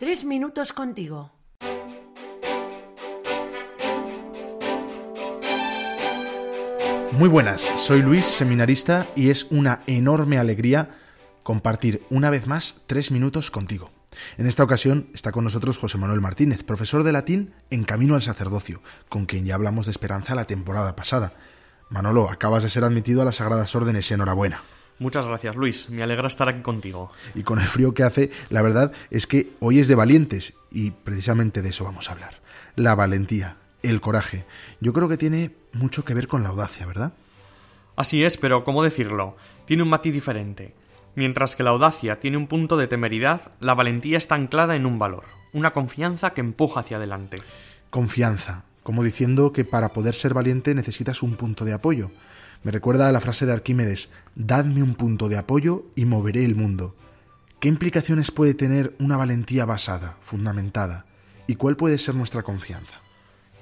Tres minutos contigo. Muy buenas, soy Luis, seminarista, y es una enorme alegría compartir una vez más tres minutos contigo. En esta ocasión está con nosotros José Manuel Martínez, profesor de latín en Camino al Sacerdocio, con quien ya hablamos de esperanza la temporada pasada. Manolo, acabas de ser admitido a las Sagradas Órdenes, enhorabuena. Muchas gracias, Luis. Me alegra estar aquí contigo. Y con el frío que hace, la verdad es que hoy es de valientes y precisamente de eso vamos a hablar. La valentía, el coraje. Yo creo que tiene mucho que ver con la audacia, ¿verdad? Así es, pero ¿cómo decirlo? Tiene un matiz diferente. Mientras que la audacia tiene un punto de temeridad, la valentía está anclada en un valor, una confianza que empuja hacia adelante. Confianza, como diciendo que para poder ser valiente necesitas un punto de apoyo. Me recuerda a la frase de Arquímedes, dadme un punto de apoyo y moveré el mundo. ¿Qué implicaciones puede tener una valentía basada, fundamentada? ¿Y cuál puede ser nuestra confianza?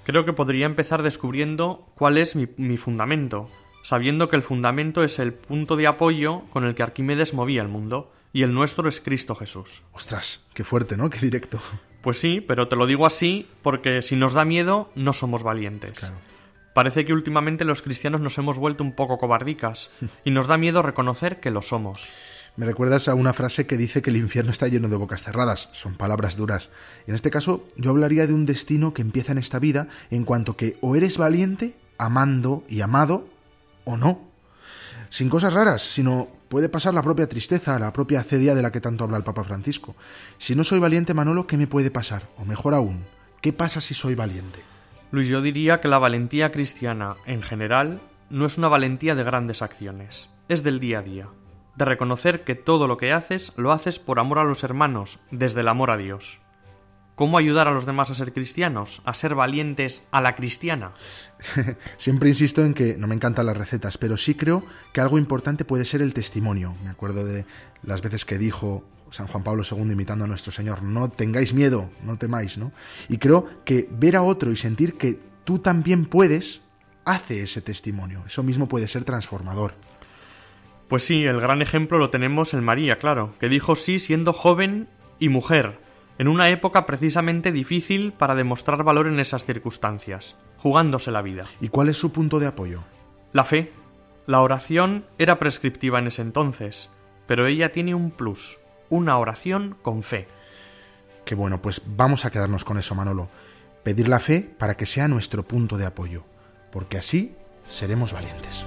Creo que podría empezar descubriendo cuál es mi, mi fundamento, sabiendo que el fundamento es el punto de apoyo con el que Arquímedes movía el mundo, y el nuestro es Cristo Jesús. Ostras, qué fuerte, ¿no? Qué directo. Pues sí, pero te lo digo así porque si nos da miedo, no somos valientes. Claro. Parece que últimamente los cristianos nos hemos vuelto un poco cobardicas y nos da miedo reconocer que lo somos. Me recuerdas a una frase que dice que el infierno está lleno de bocas cerradas. Son palabras duras. En este caso, yo hablaría de un destino que empieza en esta vida en cuanto que o eres valiente, amando y amado, o no. Sin cosas raras, sino puede pasar la propia tristeza, la propia cedia de la que tanto habla el Papa Francisco. Si no soy valiente, Manolo, ¿qué me puede pasar? O mejor aún, ¿qué pasa si soy valiente? Luis, yo diría que la valentía cristiana, en general, no es una valentía de grandes acciones, es del día a día, de reconocer que todo lo que haces lo haces por amor a los hermanos, desde el amor a Dios. ¿Cómo ayudar a los demás a ser cristianos, a ser valientes a la cristiana? Siempre insisto en que no me encantan las recetas, pero sí creo que algo importante puede ser el testimonio. Me acuerdo de las veces que dijo San Juan Pablo II imitando a nuestro Señor, no tengáis miedo, no temáis, ¿no? Y creo que ver a otro y sentir que tú también puedes, hace ese testimonio. Eso mismo puede ser transformador. Pues sí, el gran ejemplo lo tenemos en María, claro, que dijo sí siendo joven y mujer, en una época precisamente difícil para demostrar valor en esas circunstancias, jugándose la vida. ¿Y cuál es su punto de apoyo? La fe. La oración era prescriptiva en ese entonces, pero ella tiene un plus, una oración con fe. Qué bueno, pues vamos a quedarnos con eso, Manolo. Pedir la fe para que sea nuestro punto de apoyo, porque así seremos valientes.